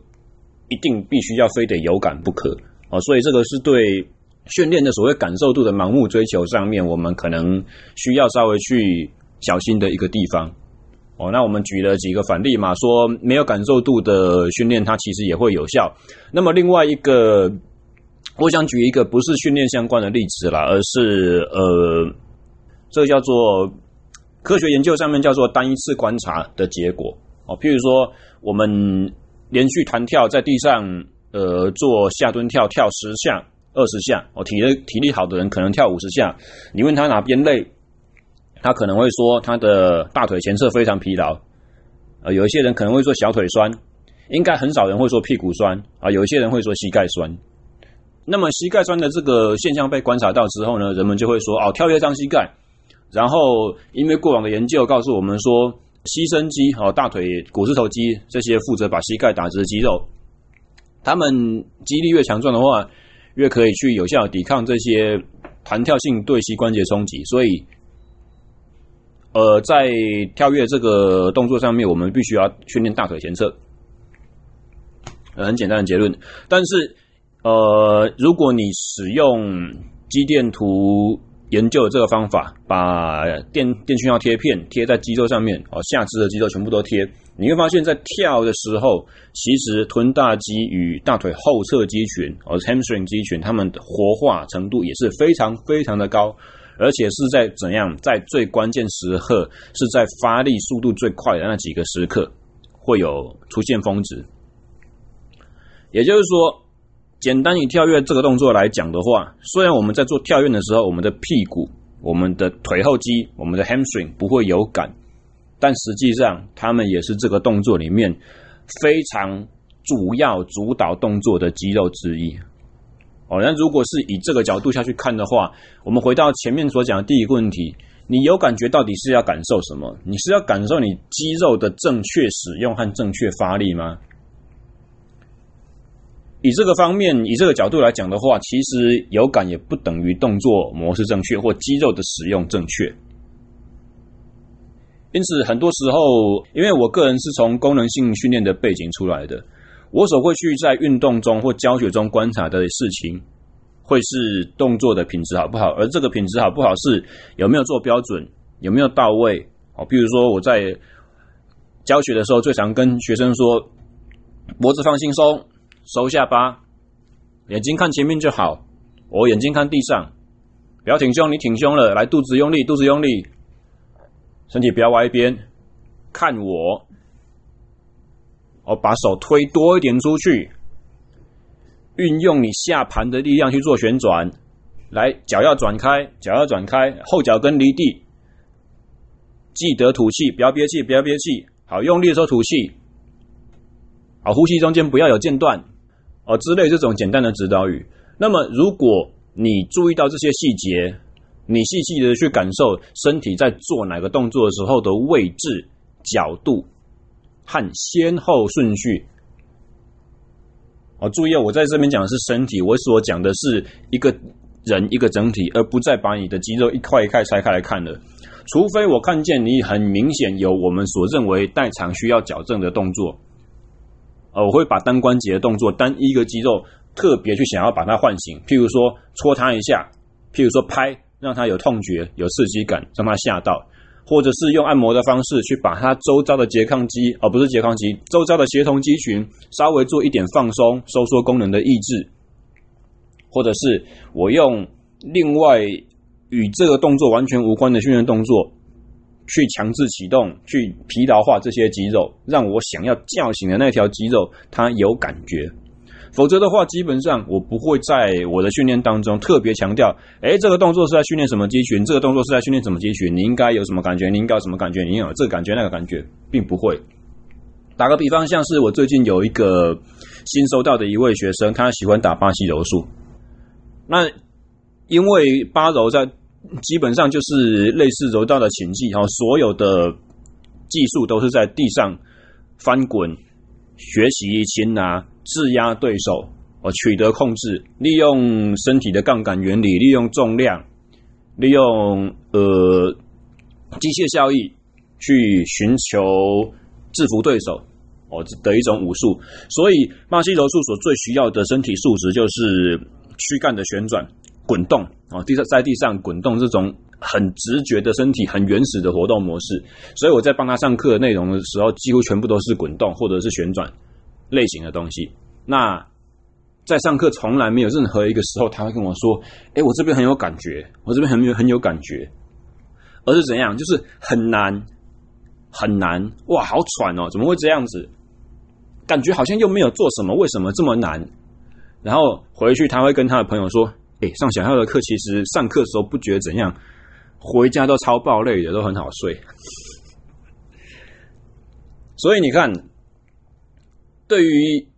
Speaker 2: 一定必须要非得有感不可。哦，所以这个是对。训练的所谓感受度的盲目追求上面，我们可能需要稍微去小心的一个地方。哦，那我们举了几个反例嘛，说没有感受度的训练，它其实也会有效。那么另外一个，我想举一个不是训练相关的例子啦，而是呃，这个叫做科学研究上面叫做单一次观察的结果。哦，譬如说我们连续弹跳在地上，呃，做下蹲跳跳十下。二十下，哦，体力体力好的人可能跳五十下。你问他哪边累，他可能会说他的大腿前侧非常疲劳。呃，有一些人可能会说小腿酸，应该很少人会说屁股酸啊。有一些人会说膝盖酸。那么膝盖酸的这个现象被观察到之后呢，人们就会说哦，跳跃伤膝盖。然后因为过往的研究告诉我们说，膝伸肌哦，大腿股四头肌这些负责把膝盖打直的肌肉，他们肌力越强壮的话。越可以去有效抵抗这些弹跳性对膝关节冲击，所以，呃，在跳跃这个动作上面，我们必须要训练大腿前侧。很简单的结论，但是，呃，如果你使用肌电图研究了这个方法，把电电讯号贴片贴在肌肉上面，哦，下肢的肌肉全部都贴。你会发现在跳的时候，其实臀大肌与大腿后侧肌群，哦，hamstring 肌群，它们的活化程度也是非常非常的高，而且是在怎样，在最关键时刻，是在发力速度最快的那几个时刻，会有出现峰值。也就是说，简单以跳跃这个动作来讲的话，虽然我们在做跳跃的时候，我们的屁股、我们的腿后肌、我们的 hamstring 不会有感。但实际上，他们也是这个动作里面非常主要主导动作的肌肉之一。哦，那如果是以这个角度下去看的话，我们回到前面所讲的第一个问题：你有感觉到底是要感受什么？你是要感受你肌肉的正确使用和正确发力吗？以这个方面，以这个角度来讲的话，其实有感也不等于动作模式正确或肌肉的使用正确。因此，很多时候，因为我个人是从功能性训练的背景出来的，我所会去在运动中或教学中观察的事情，会是动作的品质好不好，而这个品质好不好是有没有做标准，有没有到位。哦，比如说我在教学的时候，最常跟学生说，脖子放轻松。收下巴，眼睛看前面就好。我眼睛看地上，不要挺胸，你挺胸了，来肚子用力，肚子用力，身体不要歪一边，看我。我把手推多一点出去，运用你下盘的力量去做旋转。来，脚要转开，脚要转开，后脚跟离地。记得吐气，不要憋气，不要憋气。好，用力的时候吐气。好，呼吸中间不要有间断。哦，之类这种简单的指导语。那么，如果你注意到这些细节，你细细的去感受身体在做哪个动作的时候的位置、角度和先后顺序。哦，注意哦，我在这边讲的是身体，我所讲的是一个人一个整体，而不再把你的肌肉一块一块拆开来看了。除非我看见你很明显有我们所认为代偿需要矫正的动作。我会把单关节的动作，单一个肌肉特别去想要把它唤醒，譬如说戳它一下，譬如说拍，让它有痛觉、有刺激感，让它吓到，或者是用按摩的方式去把它周遭的拮抗肌，而、哦、不是拮抗肌，周遭的协同肌群稍微做一点放松、收缩功能的抑制，或者是我用另外与这个动作完全无关的训练动作。去强制启动，去疲劳化这些肌肉，让我想要叫醒的那条肌肉它有感觉。否则的话，基本上我不会在我的训练当中特别强调，诶，这个动作是在训练什么肌群，这个动作是在训练什么肌群，你应该有什么感觉，你应该有什么感觉，你有这个感觉那个感觉，并不会。打个比方，像是我最近有一个新收到的一位学生，他喜欢打巴西柔术，那因为巴柔在。基本上就是类似柔道的擒技，哈，所有的技术都是在地上翻滚、学习擒拿、制压对手，哦，取得控制，利用身体的杠杆原理，利用重量，利用呃机械效益去寻求制服对手，哦的一种武术。所以巴西柔术所最需要的身体素质就是躯干的旋转。滚动啊，地上在地上滚动这种很直觉的身体、很原始的活动模式，所以我在帮他上课的内容的时候，几乎全部都是滚动或者是旋转类型的东西。那在上课从来没有任何一个时候他会跟我说：“诶，我这边很有感觉，我这边很有很有感觉。”而是怎样？就是很难很难哇，好喘哦！怎么会这样子？感觉好像又没有做什么，为什么这么难？然后回去他会跟他的朋友说。哎，上小校的课，其实上课的时候不觉得怎样，回家都超爆累的，都很好睡。所以你看，对于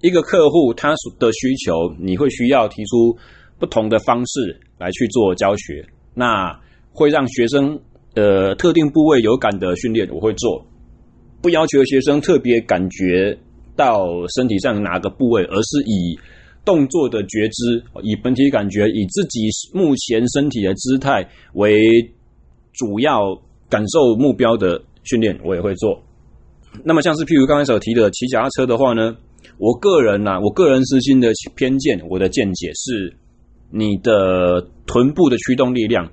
Speaker 2: 一个客户他的需求，你会需要提出不同的方式来去做教学。那会让学生呃特定部位有感的训练，我会做，不要求学生特别感觉到身体上哪个部位，而是以。动作的觉知，以本体感觉，以自己目前身体的姿态为主要感受目标的训练，我也会做。那么，像是譬如刚才所提的骑脚踏车的话呢，我个人呐、啊，我个人私心的偏见，我的见解是，你的臀部的驱动力量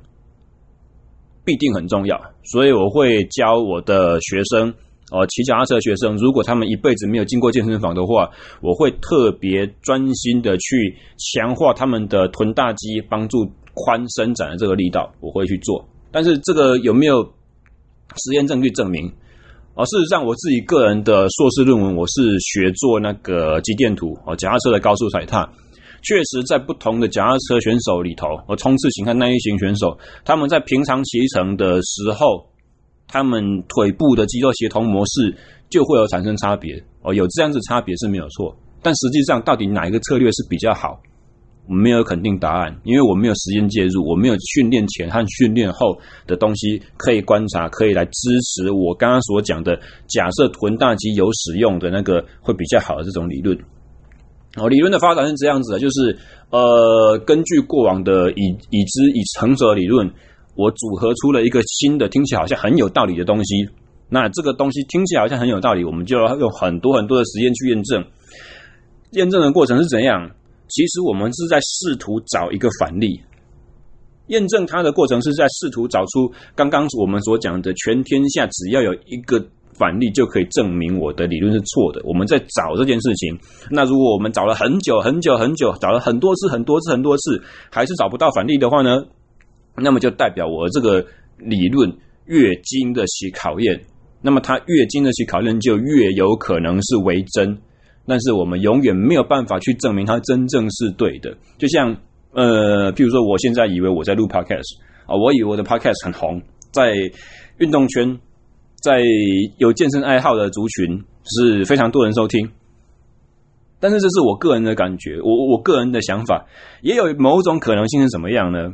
Speaker 2: 必定很重要，所以我会教我的学生。哦，骑脚踏车的学生，如果他们一辈子没有进过健身房的话，我会特别专心的去强化他们的臀大肌，帮助髋伸展的这个力道，我会去做。但是这个有没有实验证据证明？哦，事实上，我自己个人的硕士论文，我是学做那个肌电图哦，脚踏车的高速踩踏，确实在不同的脚踏车选手里头，哦，冲刺型和耐力型选手，他们在平常骑乘的时候。他们腿部的肌肉协同模式就会有产生差别哦，有这样子差别是没有错，但实际上到底哪一个策略是比较好，我没有肯定答案，因为我没有实验介入，我没有训练前和训练后的东西可以观察，可以来支持我刚刚所讲的假设臀大肌有使用的那个会比较好的这种理论。哦，理论的发展是这样子的，就是呃，根据过往的已已知已成熟的理论，我组合出了一个新的，听起来好像很有道理的东西。那这个东西听起来好像很有道理，我们就要用很多很多的实验去验证。验证的过程是怎样？其实我们是在试图找一个反例。验证它的过程是在试图找出刚刚我们所讲的全天下只要有一个。反例就可以证明我的理论是错的。我们在找这件事情，那如果我们找了很久很久很久，找了很多次很多次很多次，还是找不到反例的话呢？那么就代表我这个理论越经得起考验，那么它越经得起考验，就越有可能是为真。但是我们永远没有办法去证明它真正是对的。就像呃，譬如说，我现在以为我在录 podcast 啊，我以为我的 podcast 很红，在运动圈。在有健身爱好的族群是非常多人收听，但是这是我个人的感觉，我我个人的想法，也有某种可能性是怎么样呢？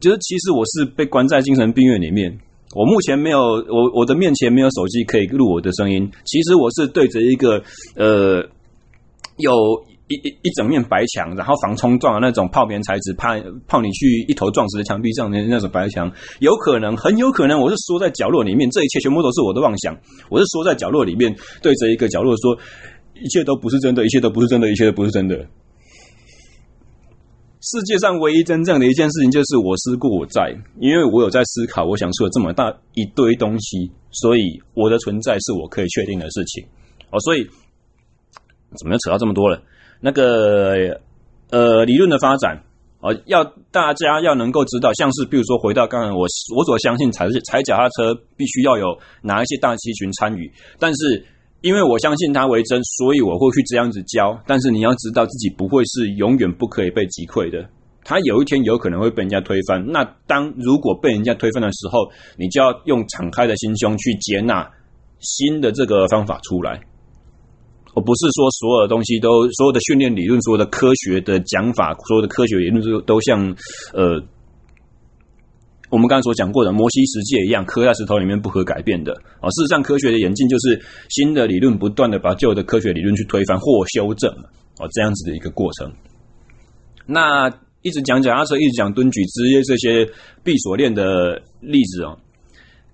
Speaker 2: 就是其实我是被关在精神病院里面，我目前没有我我的面前没有手机可以录我的声音，其实我是对着一个呃有。一一一整面白墙，然后防冲撞的那种泡棉材质，怕怕你去一头撞死在墙壁上的那种白墙，有可能，很有可能，我是缩在角落里面，这一切全部都是我的妄想。我是缩在角落里面，对着一个角落说，一切都不是真的，一切都不是真的，一切都不是真的。世界上唯一真正的一件事情，就是我思故我在，因为我有在思考，我想出了这么大一堆东西，所以我的存在是我可以确定的事情。哦，所以怎么又扯到这么多了？那个呃，理论的发展啊，要大家要能够知道，像是比如说回到刚才我我所相信踩踩脚踏车必须要有哪一些大肌群参与，但是因为我相信它为真，所以我会去这样子教。但是你要知道自己不会是永远不可以被击溃的，它有一天有可能会被人家推翻。那当如果被人家推翻的时候，你就要用敞开的心胸去接纳新的这个方法出来。我不是说所有的东西都，所有的训练理论，所有的科学的讲法，所有的科学理论都都像呃，我们刚才所讲过的摩西十诫一样，刻在石头里面不可改变的啊。事实上，科学的演进就是新的理论不断的把旧的科学理论去推翻或修正哦，这样子的一个过程。那一直讲脚踏车，一直讲蹲举这些这些闭锁链的例子哦。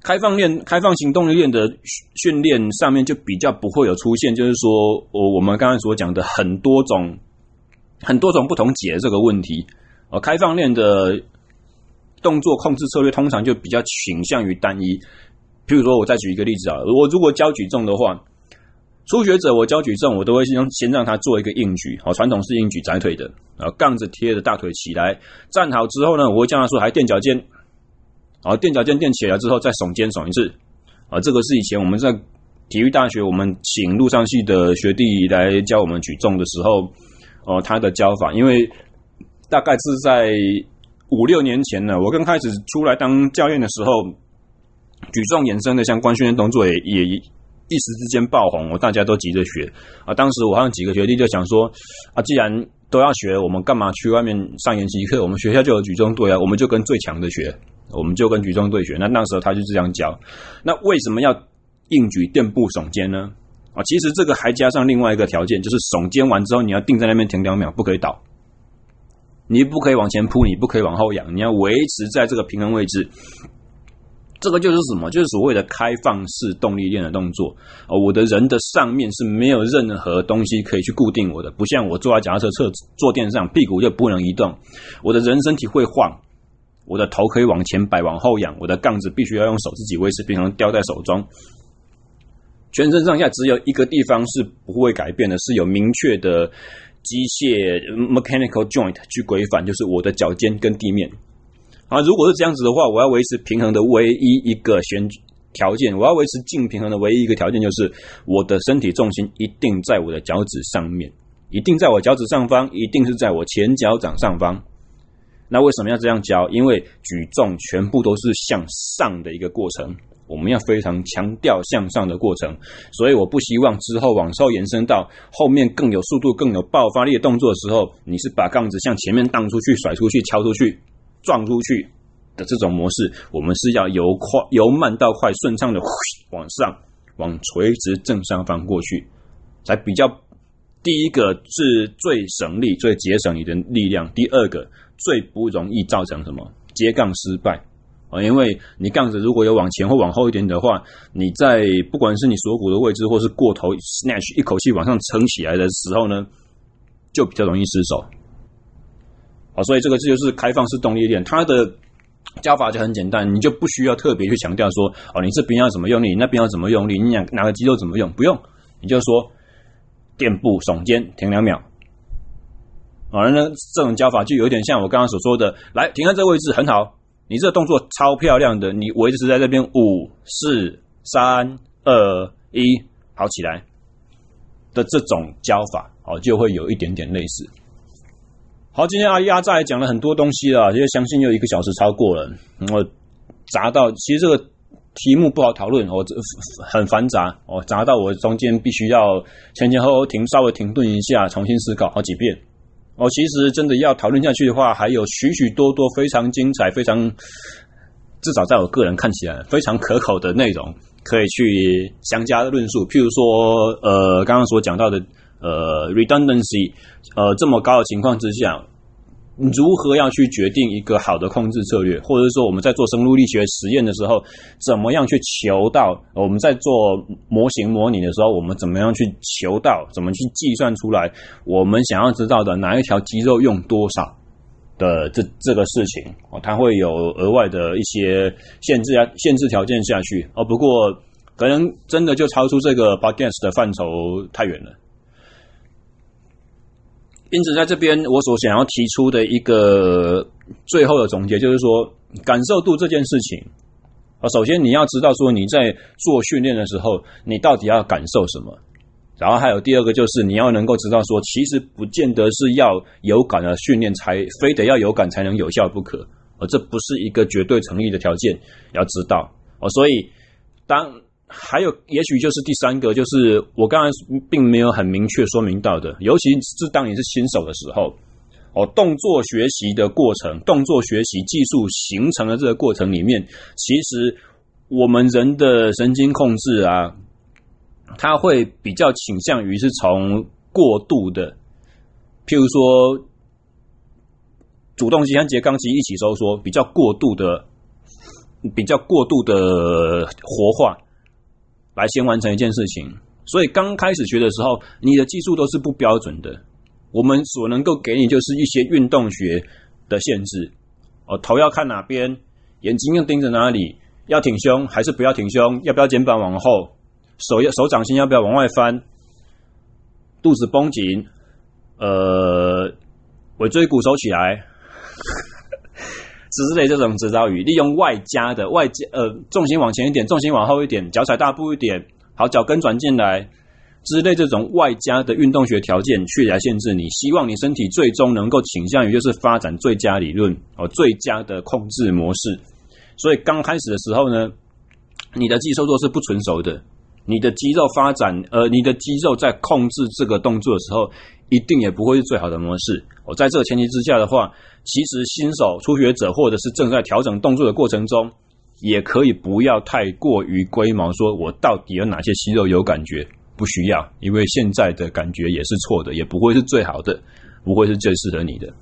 Speaker 2: 开放链、开放型动力链的训练上面就比较不会有出现，就是说，我我们刚才所讲的很多种、很多种不同解这个问题。呃，开放链的动作控制策略通常就比较倾向于单一。譬如说，我再举一个例子啊，我如果教举重的话，初学者我教举重，我都会先先让他做一个硬举，好，传统式硬举窄腿的，然后杠子贴着大腿起来，站好之后呢，我会叫他说还垫脚尖。好，垫脚尖垫起来之后，再耸肩耸一次。啊，这个是以前我们在体育大学，我们请陆上系的学弟来教我们举重的时候，哦，他的教法。因为大概是在五六年前呢，我刚开始出来当教练的时候，举重衍生的相关训练动作也也一时之间爆红，我大家都急着学。啊，当时我好像几个学弟就想说，啊，既然都要学，我们干嘛去外面上研习课？我们学校就有举重队啊，我们就跟最强的学。我们就跟举重队学，那那时候他就这样教。那为什么要硬举垫步耸肩呢？啊，其实这个还加上另外一个条件，就是耸肩完之后，你要定在那边停两秒，不可以倒。你不可以往前扑，你不可以往后仰，你要维持在这个平衡位置。这个就是什么？就是所谓的开放式动力链的动作。啊，我的人的上面是没有任何东西可以去固定我的，不像我坐在脚踏车侧坐垫上，屁股就不能移动，我的人身体会晃。我的头可以往前摆，往后仰，我的杠子必须要用手自己维持平衡，叼在手中。全身上下只有一个地方是不会改变的，是有明确的机械 mechanical joint 去规范，就是我的脚尖跟地面。啊，如果是这样子的话，我要维持平衡的唯一一个选条件，我要维持静平衡的唯一一个条件，就是我的身体重心一定在我的脚趾上面，一定在我脚趾上方，一定是在我前脚掌上方。那为什么要这样教？因为举重全部都是向上的一个过程，我们要非常强调向上的过程，所以我不希望之后往后延伸到后面更有速度、更有爆发力的动作的时候，你是把杠子向前面荡出去、甩出去、敲出去、撞出去的这种模式。我们是要由快由慢到快，顺畅的往上往垂直正上方过去，才比较第一个是最省力、最节省你的力量；第二个最不容易造成什么接杠失败啊，因为你杠子如果有往前或往后一点的话，你在不管是你锁骨的位置，或是过头 snatch 一口气往上撑起来的时候呢，就比较容易失手。好，所以这个这就是开放式动力链，它的教法就很简单，你就不需要特别去强调说，哦，你这边要怎么用力，那边要怎么用力，你哪哪个肌肉怎么用，不用，你就说。垫步耸肩，停两秒。好了呢，这种教法就有点像我刚刚所说的，来停在这个位置很好，你这个动作超漂亮的，你维持在这边五四三二一，好起来的这种教法，哦，就会有一点点类似。好，今天阿鸭在讲了很多东西了，因为相信又一个小时超过了，我砸到，其实这个。题目不好讨论，我这很繁杂，我砸到我中间必须要前前后后停，稍微停顿一下，重新思考好几遍。哦，其实真的要讨论下去的话，还有许许多多非常精彩、非常至少在我个人看起来非常可口的内容，可以去相加论述。譬如说，呃，刚刚所讲到的，呃，redundancy，呃，这么高的情况之下。如何要去决定一个好的控制策略，或者是说我们在做生物力学实验的时候，怎么样去求到？我们在做模型模拟的时候，我们怎么样去求到？怎么去计算出来我们想要知道的哪一条肌肉用多少的这这个事情？哦，它会有额外的一些限制啊，限制条件下去。哦，不过可能真的就超出这个 podcast 的范畴太远了。因此，在这边我所想要提出的一个最后的总结，就是说，感受度这件事情啊，首先你要知道说你在做训练的时候，你到底要感受什么。然后还有第二个，就是你要能够知道说，其实不见得是要有感的训练才非得要有感才能有效不可，而这不是一个绝对成立的条件，要知道哦。所以当还有，也许就是第三个，就是我刚才并没有很明确说明到的，尤其是当你是新手的时候，哦，动作学习的过程，动作学习技术形成的这个过程里面，其实我们人的神经控制啊，它会比较倾向于是从过度的，譬如说主动肌和拮抗肌一起收缩，比较过度的，比较过度的活化。来先完成一件事情，所以刚开始学的时候，你的技术都是不标准的。我们所能够给你就是一些运动学的限制。哦，头要看哪边，眼睛要盯着哪里，要挺胸还是不要挺胸，要不要肩膀往后，手要手掌心要不要往外翻，肚子绷紧，呃，尾椎骨收起来。之类这种指导语，利用外加的外加呃重心往前一点，重心往后一点，脚踩大步一点，好，脚跟转进来之类这种外加的运动学条件去来限制你，希望你身体最终能够倾向于就是发展最佳理论哦，最佳的控制模式。所以刚开始的时候呢，你的肌收缩是不成熟的，你的肌肉发展呃，你的肌肉在控制这个动作的时候，一定也不会是最好的模式。我在这个前提之下的话。其实新手、初学者或者是正在调整动作的过程中，也可以不要太过于龟毛，说我到底有哪些肌肉有感觉？不需要，因为现在的感觉也是错的，也不会是最好的，不会是最适合你的。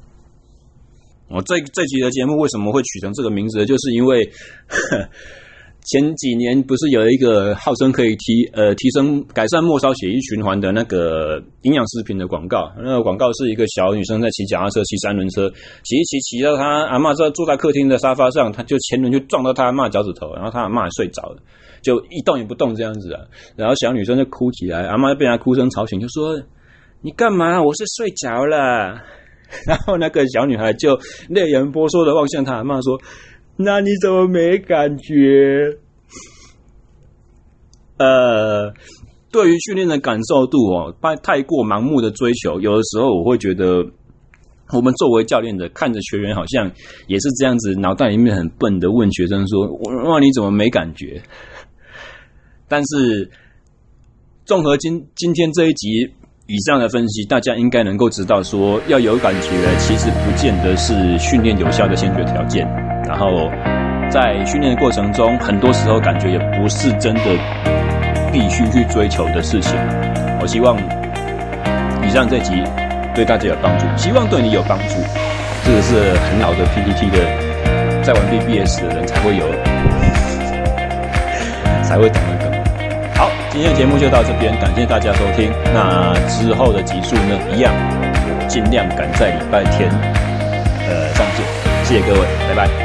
Speaker 2: 我这这集的节目为什么会取成这个名字？就是因为。前几年不是有一个号称可以提呃提升改善末梢血液循环的那个营养食品的广告？那个广告是一个小女生在骑脚踏车、骑三轮车，骑一骑骑到她阿嬷坐坐在客厅的沙发上，她就前轮就撞到她阿嬷脚趾头，然后她阿嬷也睡着了，就一动也不动这样子啊。然后小女生就哭起来，阿嬷就被她哭声吵醒，就说：“你干嘛？我是睡着了。”然后那个小女孩就泪眼婆娑的望向她阿嬷说。那你怎么没感觉？呃，对于训练的感受度哦，太太过盲目的追求，有的时候我会觉得，我们作为教练的看着学员好像也是这样子，脑袋里面很笨的问学生说：“哇，你怎么没感觉？”但是，综合今今天这一集以上的分析，大家应该能够知道说，要有感觉，其实不见得是训练有效的先决条件。然后在训练的过程中，很多时候感觉也不是真的必须去追求的事情。我希望以上这集对大家有帮助，希望对你有帮助。这个是很老的 PPT 的，在玩 BBS 的人才会有，才会懂的梗。好，今天的节目就到这边，感谢大家收听。那之后的集数呢，一样我尽量赶在礼拜天呃上线。谢谢各位，拜拜。